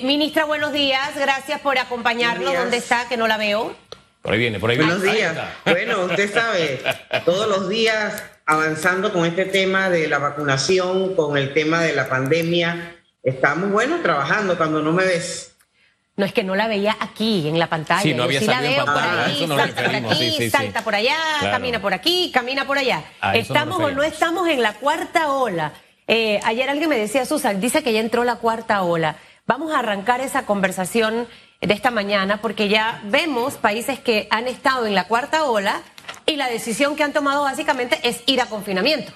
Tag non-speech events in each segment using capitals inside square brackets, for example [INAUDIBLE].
Ministra, buenos días. Gracias por acompañarnos. ¿Dónde está? Que no la veo. Por ahí viene, por ahí viene. Buenos días. Bueno, usted sabe, todos los días avanzando con este tema de la vacunación, con el tema de la pandemia. Estamos, bueno, trabajando cuando no me ves. No es que no la veía aquí en la pantalla. Sí, no había Yo sí la salido en veo por ahí, salta por aquí, sí, sí, sí. salta por allá, Claro. camina por aquí, camina por allá. A ¿Estamos o no estamos en la cuarta ola? Eh, ayer alguien me decía, Susan, dice que ya entró la cuarta ola. Vamos a arrancar esa conversación de esta mañana porque ya vemos países que han estado en la cuarta ola y la decisión que han tomado básicamente es ir a confinamiento.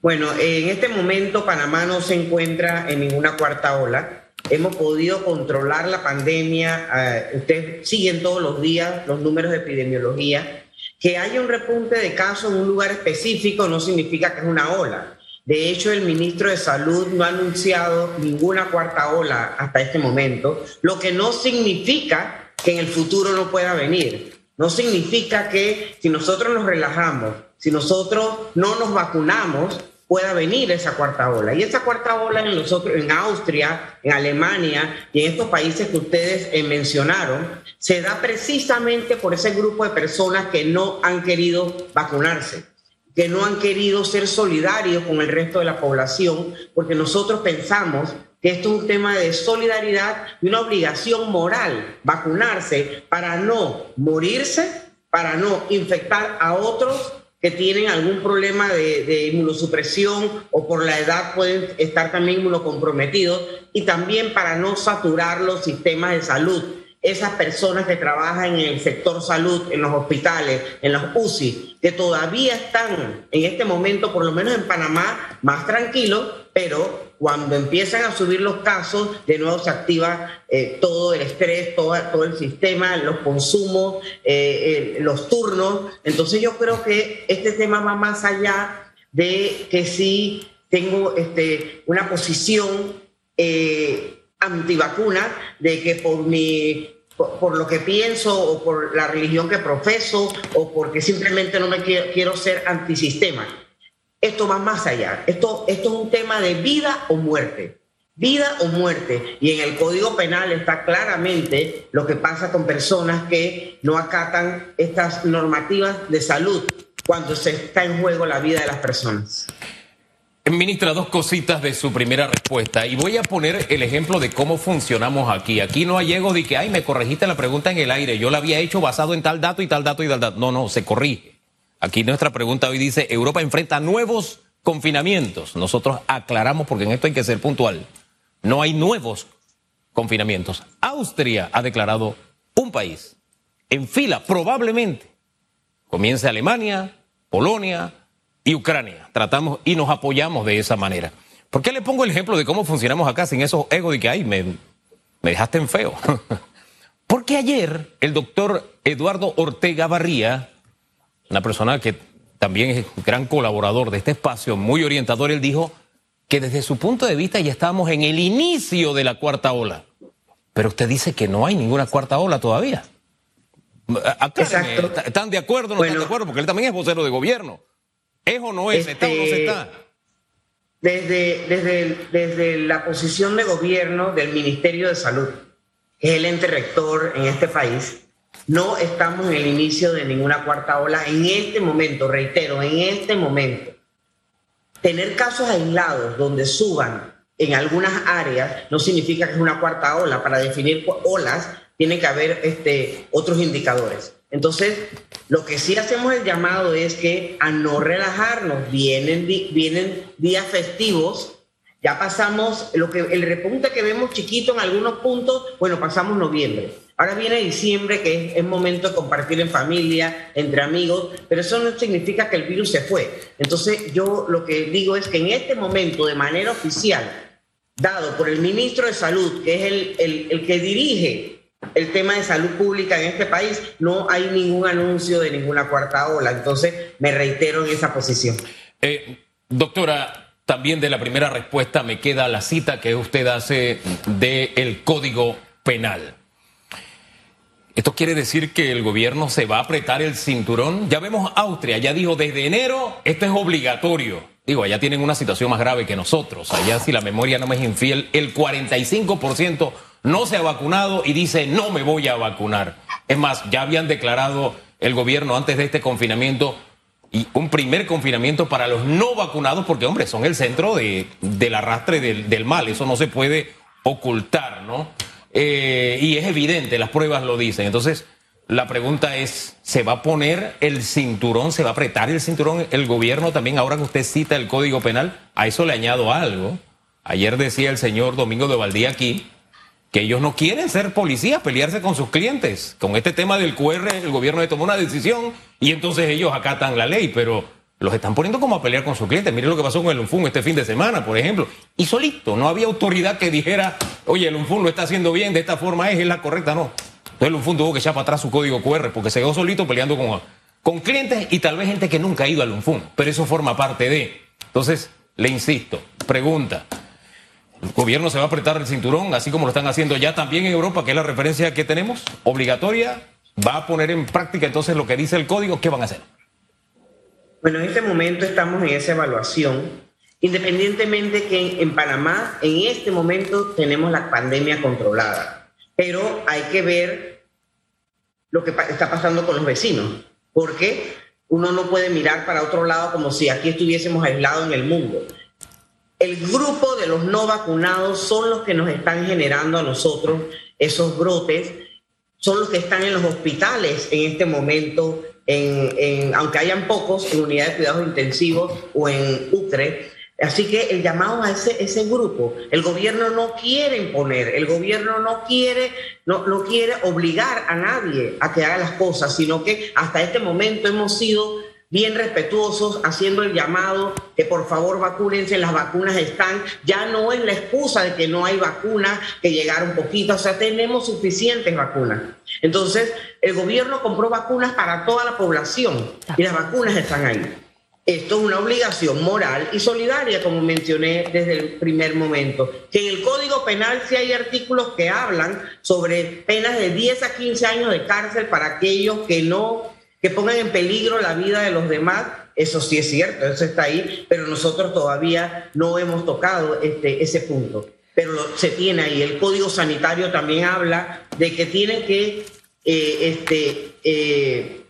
Bueno, en este momento Panamá no se encuentra en ninguna cuarta ola. Hemos podido controlar la pandemia. eh, ustedes siguen todos los días los números de epidemiología. Que haya un repunte de casos en un lugar específico no significa que es una ola. De hecho, el ministro de Salud no ha anunciado ninguna cuarta ola hasta este momento, lo que no significa que en el futuro no pueda venir. No significa que si nosotros nos relajamos, si nosotros no nos vacunamos, pueda venir esa cuarta ola. Y esa cuarta ola en, nosotros, en Austria, en Alemania y en estos países que ustedes eh, mencionaron, se da precisamente por ese grupo de personas que no han querido vacunarse que no han querido ser solidarios con el resto de la población, porque nosotros pensamos que esto es un tema de solidaridad y una obligación moral, vacunarse para no morirse, para no infectar a otros que tienen algún problema de, inmunosupresión o por la edad pueden estar también inmunocomprometidos y también para no saturar los sistemas de salud esas personas que trabajan en el sector salud, en los hospitales, en los UCI, que todavía están en este momento, por lo menos en Panamá, más tranquilos, pero cuando empiezan a subir los casos, de nuevo se activa eh, todo el estrés, todo, el sistema, los consumos, eh, eh, los turnos. Entonces yo creo que este tema va más allá de que sí tengo este, una posición antivacuna, de que por mi por, lo que pienso o por la religión que profeso o porque simplemente no me quiero, quiero ser antisistema. Esto va más allá. Esto, esto es un tema de vida o muerte. Vida o muerte. Y en el Código Penal está claramente lo que pasa con personas que no acatan estas normativas de salud cuando se está en juego la vida de las personas. Ministra, dos cositas de su primera respuesta. Y voy a poner el ejemplo de cómo funcionamos aquí. Aquí no hay ego de que, ay, me corregiste la pregunta en el aire. Yo la había hecho basado en tal dato y tal dato y tal dato. No, no, se corrige. Aquí nuestra pregunta hoy dice, Europa enfrenta nuevos confinamientos. Nosotros aclaramos, porque en esto hay que ser puntual, no hay nuevos confinamientos. Austria ha declarado un país en fila, probablemente. Comienza Alemania, Polonia y Ucrania. Tratamos y nos apoyamos de esa manera. ¿Por qué le pongo el ejemplo de cómo funcionamos acá sin esos egos de que, ay, me, me dejaste en feo? [LAUGHS] Porque ayer el doctor Eduardo Ortega Barría, una persona que también es gran colaborador de este espacio, muy orientador, él dijo que desde su punto de vista ya estábamos en el inicio de la cuarta ola. Pero usted dice que no hay ninguna cuarta ola todavía. ¿Están de acuerdo o no Bueno. están de acuerdo? Porque él también es vocero de gobierno. ¿Es o no es? ¿Está o no se Este, está? desde, desde, desde la posición de gobierno del Ministerio de Salud, que es el ente rector en este país, no estamos en el inicio de ninguna cuarta ola en este momento, reitero, en este momento. Tener casos aislados donde suban en algunas áreas no significa que es una cuarta ola. Para definir olas tiene que haber este, otros indicadores. Entonces, lo que sí hacemos el llamado es que a no relajarnos. Vienen, vienen días festivos. Ya pasamos lo que el repunte que vemos chiquito en algunos puntos, bueno, pasamos noviembre. Ahora viene diciembre, que es, es momento de compartir en familia, entre amigos, pero eso no significa que el virus se fue. Entonces, yo lo que digo es que en este momento, de manera oficial, dado por el ministro de Salud, que es el, el- el que dirige el tema de salud pública en este país, no hay ningún anuncio de ninguna cuarta ola. Entonces, me reitero en esa posición. Eh, doctora, también de la primera respuesta me queda la cita que usted hace del Código Penal. ¿Esto quiere decir que el gobierno se va a apretar el cinturón? Ya vemos Austria, ya dijo desde enero esto es obligatorio. Digo, allá tienen una situación más grave que nosotros. Allá si la memoria no me es infiel, el 45% no se ha vacunado y dice no me voy a vacunar. Es más, ya habían declarado el gobierno antes de este confinamiento y un primer confinamiento para los no vacunados porque, hombre, son el centro de, del arrastre del, del mal. Eso no se puede ocultar, ¿no? Eh, y es evidente, las pruebas lo dicen. Entonces, la pregunta es, ¿se va a poner el cinturón, se va a apretar el cinturón el gobierno también ahora que usted cita el Código Penal? A eso le añado algo. Ayer decía el señor Domingo de Valdía aquí que ellos no quieren ser policías, pelearse con sus clientes. Con este tema del QR el gobierno tomó una decisión y entonces ellos acatan la ley, pero los están poniendo como a pelear con sus clientes. Miren lo que pasó con el UNFUN este fin de semana, por ejemplo. Y solito, no había autoridad que dijera, oye, el UNFUN lo está haciendo bien, de esta forma es, es la correcta, no. Entonces el UNFUN tuvo que echar para atrás su código QR porque se quedó solito peleando con, con clientes y tal vez gente que nunca ha ido al UNFUN. Pero eso forma parte de. Entonces, le insisto, pregunta. ¿El gobierno se va a apretar el cinturón, así como lo están haciendo ya también en Europa, que es la referencia que tenemos, obligatoria? ¿Va a poner en práctica entonces lo que dice el código? ¿Qué van a hacer? Bueno, en este momento estamos en esa evaluación, independientemente que en Panamá en este momento tenemos la pandemia controlada, pero hay que ver lo que está pasando con los vecinos, porque uno no puede mirar para otro lado como si aquí estuviésemos aislados en el mundo. El grupo de los no vacunados son los que nos están generando a nosotros esos brotes, son los que están en los hospitales en este momento en, aunque hayan pocos, en unidades de cuidados intensivos o en UCRE. Así que el llamado a ese, ese grupo, el gobierno no quiere imponer, el gobierno no quiere, no, no quiere obligar a nadie a que haga las cosas, sino que hasta este momento hemos sido bien respetuosos, haciendo el llamado que por favor vacúnense, las vacunas están, ya no es la excusa de que no hay vacunas, que llegaron poquitas, o sea, tenemos suficientes vacunas. Entonces, el gobierno compró vacunas para toda la población y las vacunas están ahí. Esto es una obligación moral y solidaria, como mencioné desde el primer momento. Que en el Código Penal sí hay artículos que hablan sobre penas de 10 a 15 años de cárcel para aquellos que no que pongan en peligro la vida de los demás, eso sí es cierto, eso está ahí, pero nosotros todavía no hemos tocado este, ese punto. Pero se tiene ahí. El Código Sanitario también habla de que tienen que eh, este, eh,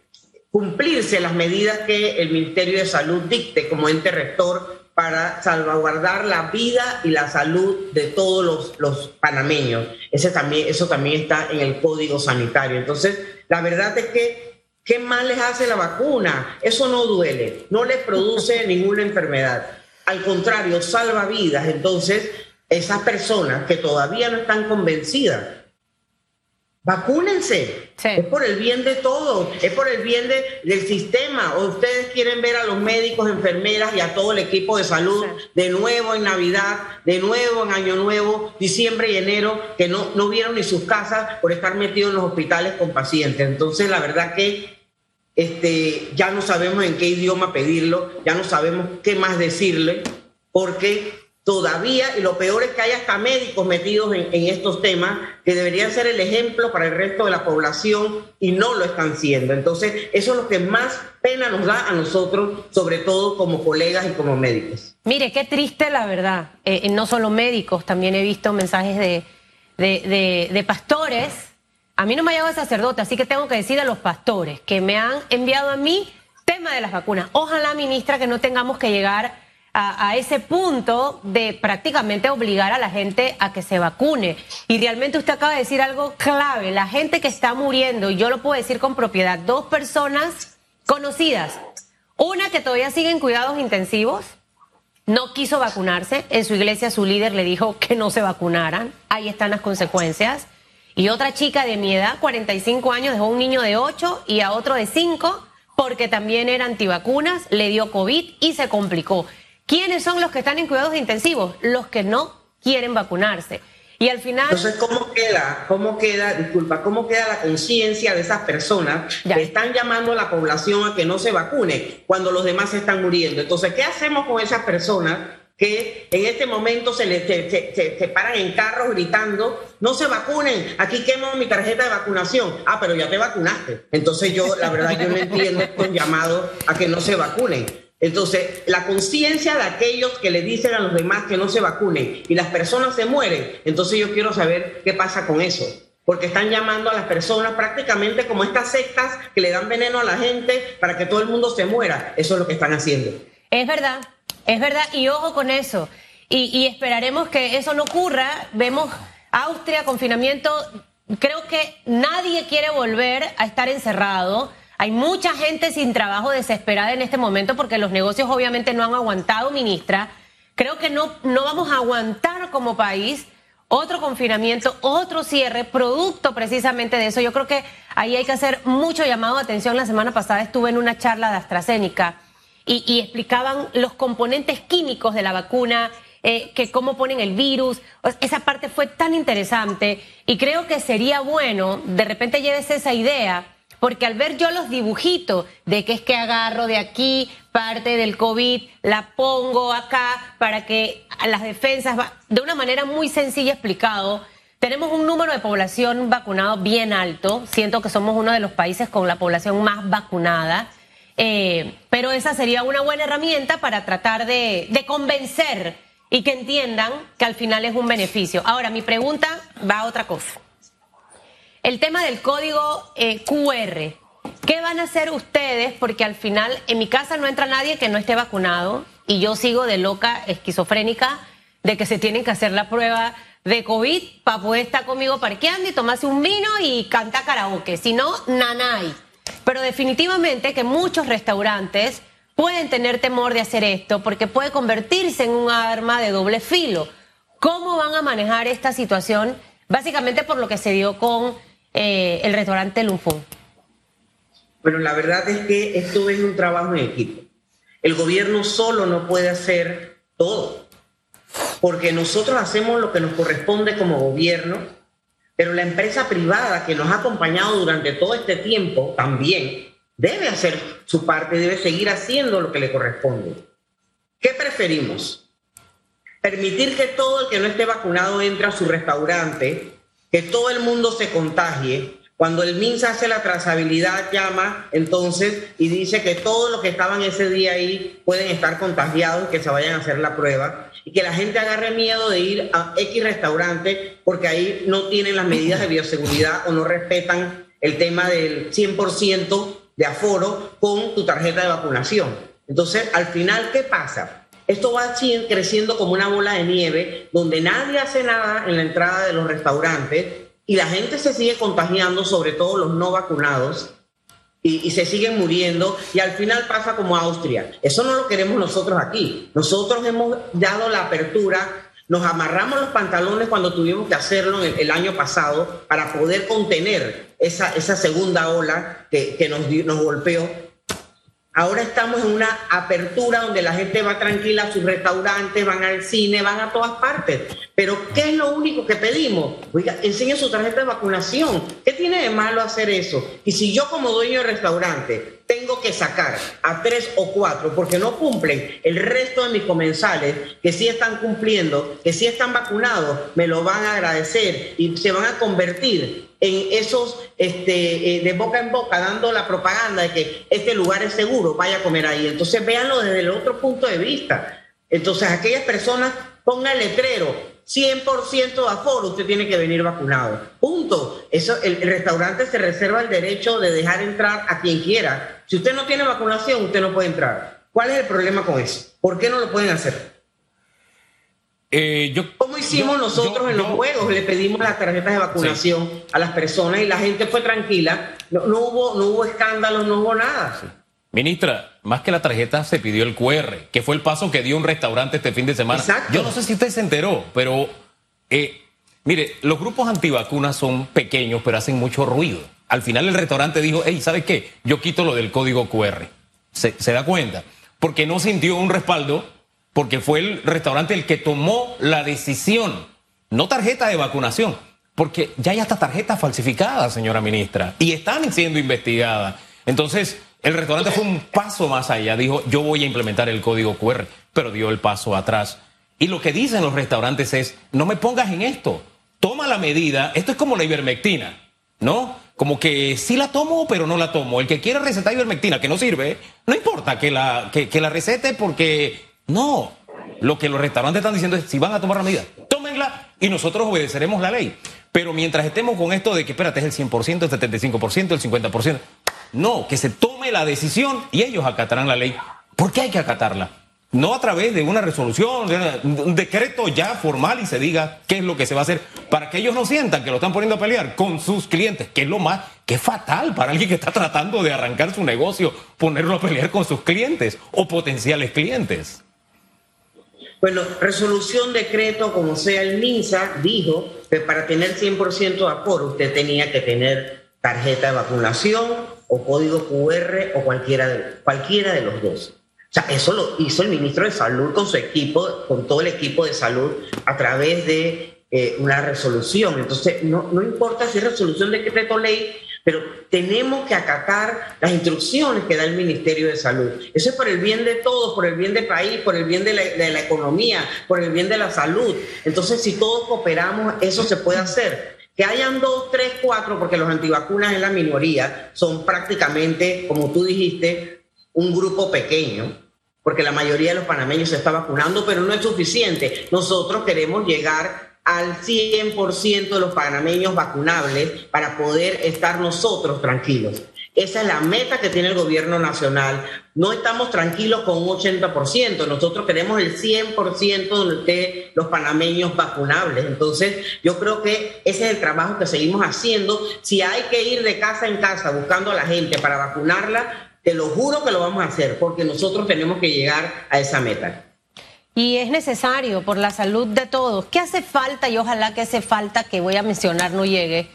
cumplirse las medidas que el Ministerio de Salud dicte como ente rector para salvaguardar la vida y la salud de todos los, los panameños. Ese también, eso también está en el Código Sanitario. Entonces, la verdad es que ¿Qué mal les hace la vacuna? Eso no duele, no les produce [LAUGHS] ninguna enfermedad. Al contrario, salva vidas. Entonces, esas personas que todavía no están convencidas, vacúnense. Es por el bien de todos, es por el bien del sistema. O ustedes quieren ver a los médicos, enfermeras y a todo el equipo de salud de nuevo en Navidad, de nuevo en Año Nuevo, diciembre y enero, que no, no vieron ni sus casas por estar metidos en los hospitales con pacientes. Entonces, la verdad que este, ya no sabemos en qué idioma pedirlo, ya no sabemos qué más decirle, porque todavía, y lo peor es que hay hasta médicos metidos en, estos temas que deberían ser el ejemplo para el resto de la población y no lo están siendo. Entonces, eso es lo que más pena nos da a nosotros, sobre todo como colegas y como médicos. Mire, qué triste la verdad. Eh, no solo médicos, también he visto mensajes de, de, de pastores a mí no me ha llegado sacerdote, así que tengo que decir a los pastores que me han enviado a mí tema de las vacunas. Ojalá, ministra, que no tengamos que llegar a, ese punto de prácticamente obligar a la gente a que se vacune. Y realmente usted acaba de decir algo clave, la gente que está muriendo, y yo lo puedo decir con propiedad, dos personas conocidas, una que todavía sigue en cuidados intensivos, no quiso vacunarse, en su iglesia su líder le dijo que no se vacunaran, ahí están las consecuencias. Y otra chica de mi edad, 45 años, dejó un niño de 8 y a otro de 5 porque también era antivacunas, le dio COVID y se complicó. ¿Quiénes son los que están en cuidados intensivos? Los que no quieren vacunarse. Y al final... Entonces, ¿cómo queda, cómo queda, disculpa, cómo queda la conciencia de esas personas que están llamando a la población a que no se vacune cuando los demás están muriendo? Entonces, ¿qué hacemos con esas personas que en este momento se, le, se, paran en carros gritando, no se vacunen, aquí quemo mi tarjeta de vacunación. Ah, pero ya te vacunaste. Entonces yo, la verdad, yo no entiendo estos llamados a que no se vacunen. Entonces, la conciencia de aquellos que le dicen a los demás que no se vacunen y las personas se mueren, entonces yo quiero saber qué pasa con eso. Porque están llamando a las personas prácticamente como estas sectas que le dan veneno a la gente para que todo el mundo se muera. Eso es lo que están haciendo. Es verdad, es verdad. Y ojo con eso. Y, y esperaremos que eso no ocurra. Vemos Austria, confinamiento. Creo que nadie quiere volver a estar encerrado hay mucha gente sin trabajo desesperada en este momento porque los negocios obviamente no han aguantado, ministra. Creo que no, no vamos a aguantar como país otro confinamiento, otro cierre, producto precisamente de eso. Yo creo que ahí hay que hacer mucho llamado de atención. La semana pasada estuve en una charla de AstraZeneca y, explicaban los componentes químicos de la vacuna, eh, que cómo ponen el virus. Esa parte fue tan interesante y creo que sería bueno, de repente lleves esa idea porque al ver yo los dibujitos de que es que agarro de aquí parte del COVID, la pongo acá para que las defensas, de una manera muy sencilla explicado, tenemos un número de población vacunado bien alto, siento que somos uno de los países con la población más vacunada, eh, pero esa sería una buena herramienta para tratar de convencer y que entiendan que al final es un beneficio. Ahora, mi pregunta va a otra cosa. El tema del código eh, QR. ¿Qué van a hacer ustedes? Porque al final en mi casa no entra nadie que no esté vacunado y yo sigo de loca esquizofrénica de que se tienen que hacer la prueba de COVID para poder estar conmigo parqueando y tomarse un vino y cantar karaoke. Si no, nanay. Pero definitivamente que muchos restaurantes pueden tener temor de hacer esto porque puede convertirse en un arma de doble filo. ¿Cómo van a manejar esta situación? Básicamente por lo que se dio con eh, el restaurante Lunfón? Bueno, la verdad es que esto es un trabajo en equipo. El gobierno solo no puede hacer todo, porque nosotros hacemos lo que nos corresponde como gobierno, pero la empresa privada que nos ha acompañado durante todo este tiempo también debe hacer su parte, debe seguir haciendo lo que le corresponde. ¿Qué preferimos? Permitir que todo el que no esté vacunado entre a su restaurante que todo el mundo se contagie. Cuando el MINSA hace la trazabilidad, llama entonces y dice que todos los que estaban ese día ahí pueden estar contagiados, que se vayan a hacer la prueba y que la gente agarre miedo de ir a X restaurante porque ahí no tienen las medidas de bioseguridad o no respetan el tema del 100% de aforo con tu tarjeta de vacunación. Entonces, al final, ¿qué pasa? Esto va creciendo como una bola de nieve, donde nadie hace nada en la entrada de los restaurantes y la gente se sigue contagiando, sobre todo los no vacunados, y, se siguen muriendo y al final pasa como Austria. Eso no lo queremos nosotros aquí. Nosotros hemos dado la apertura, nos amarramos los pantalones cuando tuvimos que hacerlo el, año pasado para poder contener esa, segunda ola que, nos golpeó Ahora estamos en una apertura donde la gente va tranquila a sus restaurantes, van al cine, van a todas partes. Pero ¿qué es lo único que pedimos? Oiga, enseñen su tarjeta de vacunación. ¿Qué tiene de malo hacer eso? Y si yo como dueño de restaurante tengo que sacar a tres o cuatro porque no cumplen el resto de mis comensales que sí están cumpliendo, que sí están vacunados, me lo van a agradecer y se van a convertir en esos este, eh, de boca en boca dando la propaganda de que este lugar es seguro, vaya a comer ahí. Entonces véanlo desde el otro punto de vista. Entonces aquellas personas pongan letrero, 100% de aforo, usted tiene que venir vacunado. Punto. Eso, el, restaurante se reserva el derecho de dejar entrar a quien quiera. Si usted no tiene vacunación, usted no puede entrar. ¿Cuál es el problema con eso? ¿Por qué no lo pueden hacer? Eh, yo, ¿Cómo hicimos nosotros en los juegos? Le pedimos las tarjetas de vacunación a las personas y la gente fue tranquila. No, hubo, no hubo escándalo, no hubo nada. Ministra, más que la tarjeta se pidió el QR, que fue el paso que dio un restaurante este fin de semana. Yo no sé si usted se enteró, pero eh, mire, los grupos antivacunas son pequeños, pero hacen mucho ruido. Al final el restaurante dijo, hey, ¿sabe qué? Yo quito lo del código QR. ¿Se, se da cuenta? Porque no sintió un respaldo, porque fue el restaurante el que tomó la decisión, no tarjeta de vacunación, porque ya hay hasta tarjetas falsificadas, señora ministra, y están siendo investigadas. Entonces, el restaurante fue un paso más allá, dijo, yo voy a implementar el código QR, pero dio el paso atrás. Y lo que dicen los restaurantes es, no me pongas en esto, toma la medida, esto es como la ivermectina, ¿no? Como que sí la tomo, pero no la tomo. El que quiere recetar ivermectina que no sirve, no importa que la, que, que la recete porque no. Lo que los restaurantes están diciendo es, si van a tomar la medida, tómenla y nosotros obedeceremos la ley. Pero mientras estemos con esto de que, espérate, es el 100%, el 75%, el 50%, no, que se tome la decisión y ellos acatarán la ley. ¿Por qué hay que acatarla? No a través de una resolución, de un decreto ya formal y se diga qué es lo que se va a hacer para que ellos no sientan que lo están poniendo a pelear con sus clientes, que es lo más, que es fatal para alguien que está tratando de arrancar su negocio, ponerlo a pelear con sus clientes o potenciales clientes. Bueno, resolución, decreto, como sea el MINSA, dijo que para tener 100% de aforo usted tenía que tener tarjeta de vacunación o código QR o cualquiera de, cualquiera de los dos. O sea, eso lo hizo el ministro de Salud con su equipo, con todo el equipo de salud, a través de eh, una resolución. Entonces, no, no importa si es resolución, decreto, ley, pero tenemos que acatar las instrucciones que da el Ministerio de Salud. Eso es por el bien de todos, por el bien del país, por el bien de la, economía, por el bien de la salud. Entonces, si todos cooperamos, eso se puede hacer. Que hayan dos, tres, cuatro, porque los antivacunas en la minoría son prácticamente, como tú dijiste, un grupo pequeño, porque la mayoría de los panameños se está vacunando, pero no es suficiente. Nosotros queremos llegar al 100% de los panameños vacunables para poder estar nosotros tranquilos. Esa es la meta que tiene el gobierno nacional. No estamos tranquilos con un 80%, nosotros queremos el 100% de los panameños vacunables. Entonces, yo creo que ese es el trabajo que seguimos haciendo. Si hay que ir de casa en casa buscando a la gente para vacunarla, te lo juro que lo vamos a hacer, porque nosotros tenemos que llegar a esa meta y es necesario por la salud de todos. ¿Qué hace falta y ojalá que hace falta que voy a mencionar no llegue?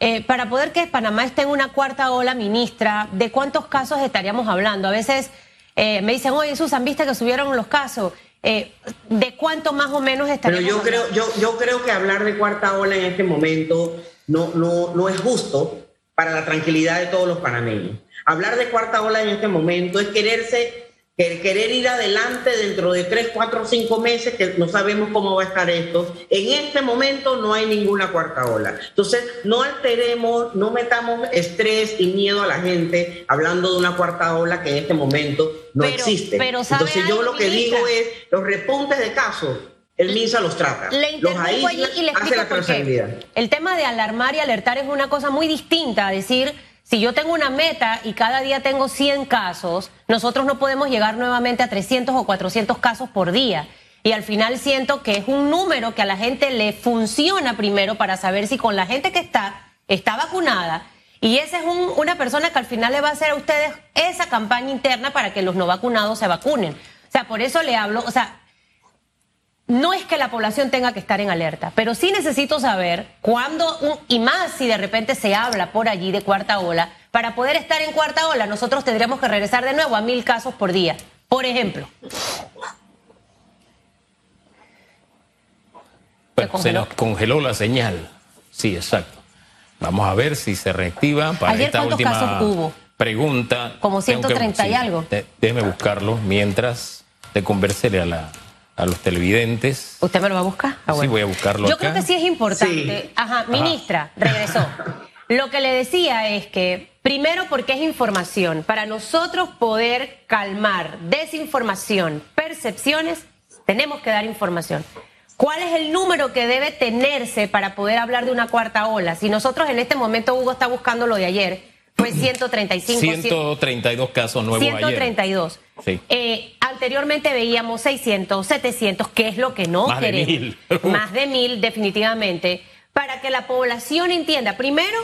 Eh, para poder que Panamá esté en una cuarta ola, ministra, ¿de cuántos casos estaríamos hablando? A veces eh, me dicen, oye, Susan, ¿viste que subieron los casos? Eh, ¿De cuánto más o menos estaríamos Pero yo creo, yo, yo creo que hablar de cuarta ola en este momento no, no, no es justo para la tranquilidad de todos los panameños. Hablar de cuarta ola en este momento es quererse querer ir adelante dentro de tres, cuatro, cinco meses, que no sabemos cómo va a estar esto. En este momento no hay ninguna cuarta ola. Entonces, no alteremos, no metamos estrés y miedo a la gente hablando de una cuarta ola que en este momento no existe. Entonces, yo lo que digo es, los repuntes de casos, el MINSA los trata. los aísla, y le hace la trazabilidad. El tema de alarmar y alertar es una cosa muy distinta decir si yo tengo una meta y cada día tengo 100 casos, nosotros no podemos llegar nuevamente a 300 o 400 casos por día. Y al final siento que es un número que a la gente le funciona primero para saber si con la gente que está, está vacunada. Y esa es una persona que al final le va a hacer a ustedes esa campaña interna para que los no vacunados se vacunen. O sea, por eso le hablo, o sea, no es que la población tenga que estar en alerta, pero sí necesito saber cuándo, y más si de repente se habla por allí de cuarta ola, para poder estar en cuarta ola nosotros tendríamos que regresar de nuevo a mil casos por día, por ejemplo. se nos congeló la señal. Sí, exacto. Vamos a ver si se reactiva para esta última pregunta. Como 130 y algo. déjeme buscarlo mientras te conversaré a la a los televidentes. ¿Usted me lo va a buscar? Ah, sí, voy a buscarlo. Yo creo que sí es importante. Ajá, ministra, regresó. [LAUGHS] Lo que le decía es que, primero porque es información, para nosotros poder calmar desinformación, percepciones, tenemos que dar información. ¿Cuál es el número que debe tenerse para poder hablar de una cuarta ola? Si nosotros en este momento, Hugo está buscando lo de ayer, fue 135. 132 casos nuevos 132. Sí. Eh, anteriormente veíamos 600, 700, que es lo que no Más queremos. De mil. [LAUGHS] Más de mil, definitivamente. Para que la población entienda. Primero,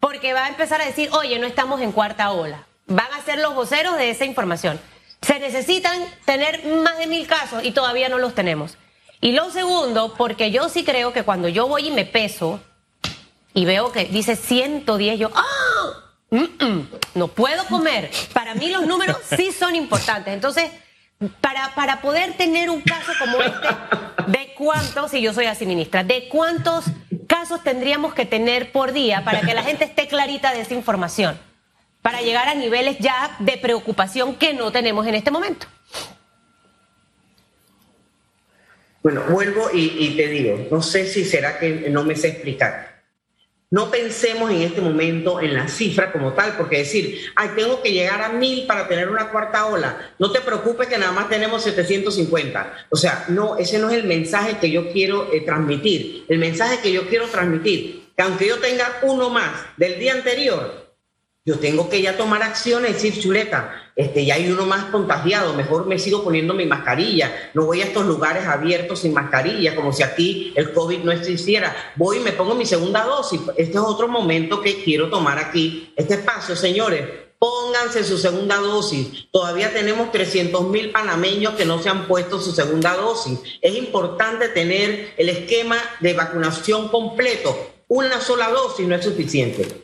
porque va a empezar a decir, oye, no estamos en cuarta ola. Van a ser los voceros de esa información. Se necesitan tener más de mil casos y todavía no los tenemos. Y lo segundo, porque yo sí creo que cuando yo voy y me peso y veo que dice 110, yo, ¡ah! No puedo comer. Para mí los números sí son importantes. Entonces, para, para poder tener un caso como este, ¿de cuántos, si yo soy así ministra, de cuántos casos tendríamos que tener por día para que la gente esté clarita de esa información? Para llegar a niveles ya de preocupación que no tenemos en este momento. Bueno, vuelvo y, te digo, no sé si será que no me sé explicar. No pensemos en este momento en la cifra como tal, porque decir, ay, tengo que llegar a mil para tener una cuarta ola. No te preocupes que nada más tenemos 750. O sea, no, ese no es el mensaje que yo quiero eh, transmitir. El mensaje que yo quiero transmitir, que aunque yo tenga uno más del día anterior, yo tengo que ya tomar acciones, decir, chuleta, este, ya hay uno más contagiado, mejor me sigo poniendo mi mascarilla, no voy a estos lugares abiertos sin mascarilla, como si aquí el COVID no existiera. Voy y me pongo mi segunda dosis. Este es otro momento que quiero tomar aquí, este espacio, señores. Pónganse su segunda dosis. Todavía tenemos 300 mil panameños que no se han puesto su segunda dosis. Es importante tener el esquema de vacunación completo. Una sola dosis no es suficiente.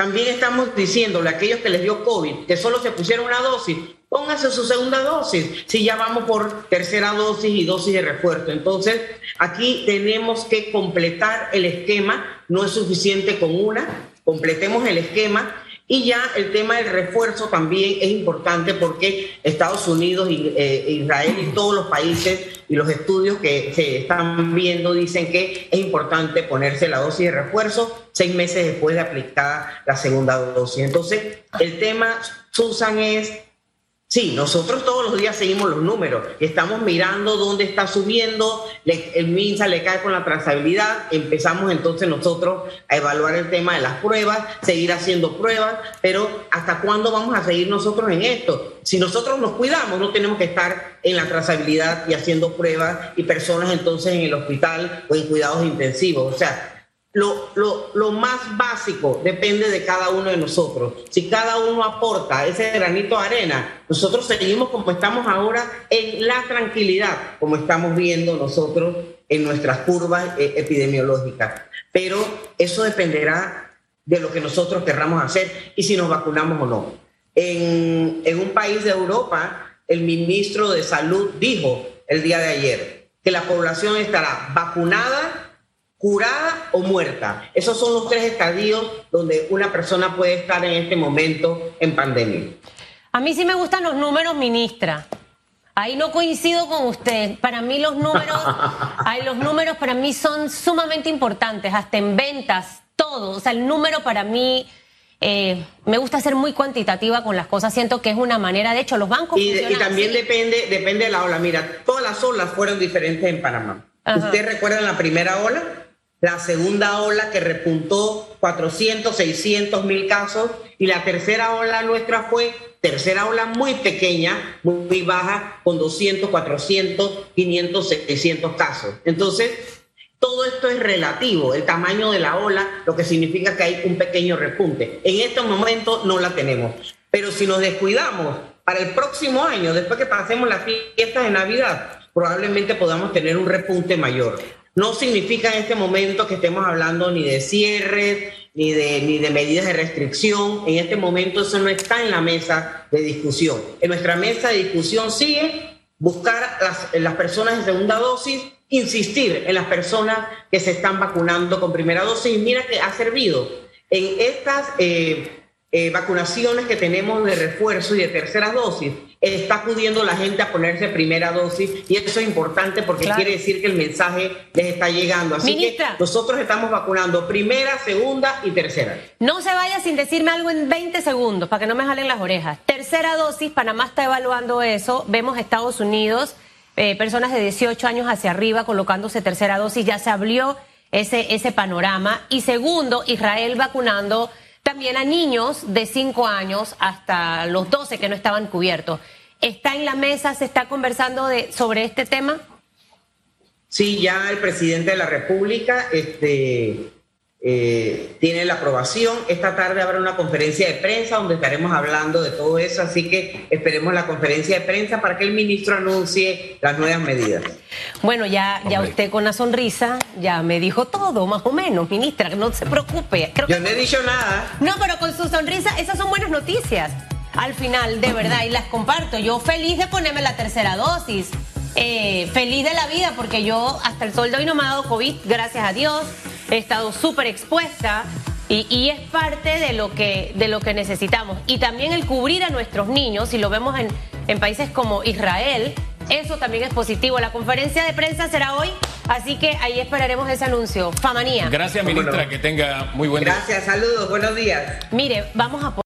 También estamos diciéndole a aquellos que les dio COVID que solo se pusieron una dosis, pónganse su segunda dosis, si ya vamos por tercera dosis y dosis de refuerzo. Entonces, aquí tenemos que completar el esquema, no es suficiente con una, completemos el esquema y ya el tema del refuerzo también es importante porque Estados Unidos, eh, Israel y todos los países y los estudios que se están viendo dicen que es importante ponerse la dosis de refuerzo seis meses después de aplicada la segunda dosis. Entonces, el tema, Susan, es Sí, nosotros todos los días seguimos los números, estamos mirando dónde está subiendo, el MINSA le cae con la trazabilidad, empezamos entonces nosotros a evaluar el tema de las pruebas, seguir haciendo pruebas, pero ¿hasta cuándo vamos a seguir nosotros en esto? Si nosotros nos cuidamos, no tenemos que estar en la trazabilidad y haciendo pruebas y personas entonces en el hospital o en cuidados intensivos. O sea, lo, lo, lo, más básico depende de cada uno de nosotros. Si cada uno aporta ese granito de arena, nosotros seguimos como estamos ahora en la tranquilidad, como estamos viendo nosotros en nuestras curvas eh, epidemiológicas. Pero eso dependerá de lo que nosotros querramos hacer y si nos vacunamos o no. En, en un país de Europa, el ministro de Salud dijo el día de ayer que la población estará vacunada curada o muerta. Esos son los tres estadios donde una persona puede estar en este momento en pandemia. A mí sí me gustan los números, ministra. Ahí no coincido con usted. Para mí los números, [LAUGHS] los números para mí son sumamente importantes, hasta en ventas, todo. O sea, el número para mí eh, me gusta ser muy cuantitativa con las cosas. Siento que es una manera, de hecho, los bancos. Y, y también depende, depende de la ola. Mira, todas las olas fueron diferentes en Panamá. ¿Usted recuerda la primera ola? La segunda ola que repuntó 400, 600 mil casos y la tercera ola nuestra fue tercera ola muy pequeña, muy baja, con 200, 400, 500, 600 casos. Entonces, todo esto es relativo, el tamaño de la ola, lo que significa que hay un pequeño repunte. En este momento no la tenemos, pero si nos descuidamos para el próximo año, después que pasemos las fiestas de Navidad, probablemente podamos tener un repunte mayor. No significa en este momento que estemos hablando ni de cierre, ni de, ni de medidas de restricción. En este momento eso no está en la mesa de discusión. En nuestra mesa de discusión sigue buscar las, las personas de segunda dosis, insistir en las personas que se están vacunando con primera dosis. Mira que ha servido en estas eh, eh, vacunaciones que tenemos de refuerzo y de tercera dosis está acudiendo la gente a ponerse primera dosis y eso es importante porque quiere decir que el mensaje les está llegando. Así que nosotros estamos vacunando primera, segunda y tercera. No se vaya sin decirme algo en 20 segundos para que no me jalen las orejas. Tercera dosis, Panamá está evaluando eso. Vemos Estados Unidos, eh, personas de 18 años hacia arriba colocándose tercera dosis, ya se abrió ese, ese panorama. Y segundo, Israel vacunando también a niños de 5 años hasta los 12 que no estaban cubiertos. ¿Está en la mesa, se está conversando sobre este tema? Sí, ya el presidente de la República este, eh, tiene la aprobación. Esta tarde habrá una conferencia de prensa donde estaremos hablando de todo eso, así que esperemos la conferencia de prensa para que el ministro anuncie las nuevas medidas. Bueno, ya, ya usted con la sonrisa ya me dijo todo, más o menos, ministra, no se preocupe. Yo no he dicho nada. No, pero con su sonrisa, esas son buenas noticias. Al final, de verdad, y las comparto. Yo feliz de ponerme la tercera dosis. Eh, feliz de la vida porque yo hasta el sol de hoy no me ha dado COVID, gracias a Dios he estado súper expuesta y, es parte de lo, que, de lo que necesitamos. Y también el cubrir a nuestros niños, si lo vemos en, en países como Israel, Eso también es positivo. La conferencia de prensa será hoy, así que ahí esperaremos ese anuncio. Famanía. Gracias, ministra. Que tenga muy buen día. Gracias, saludos, buenos días. Mire, vamos a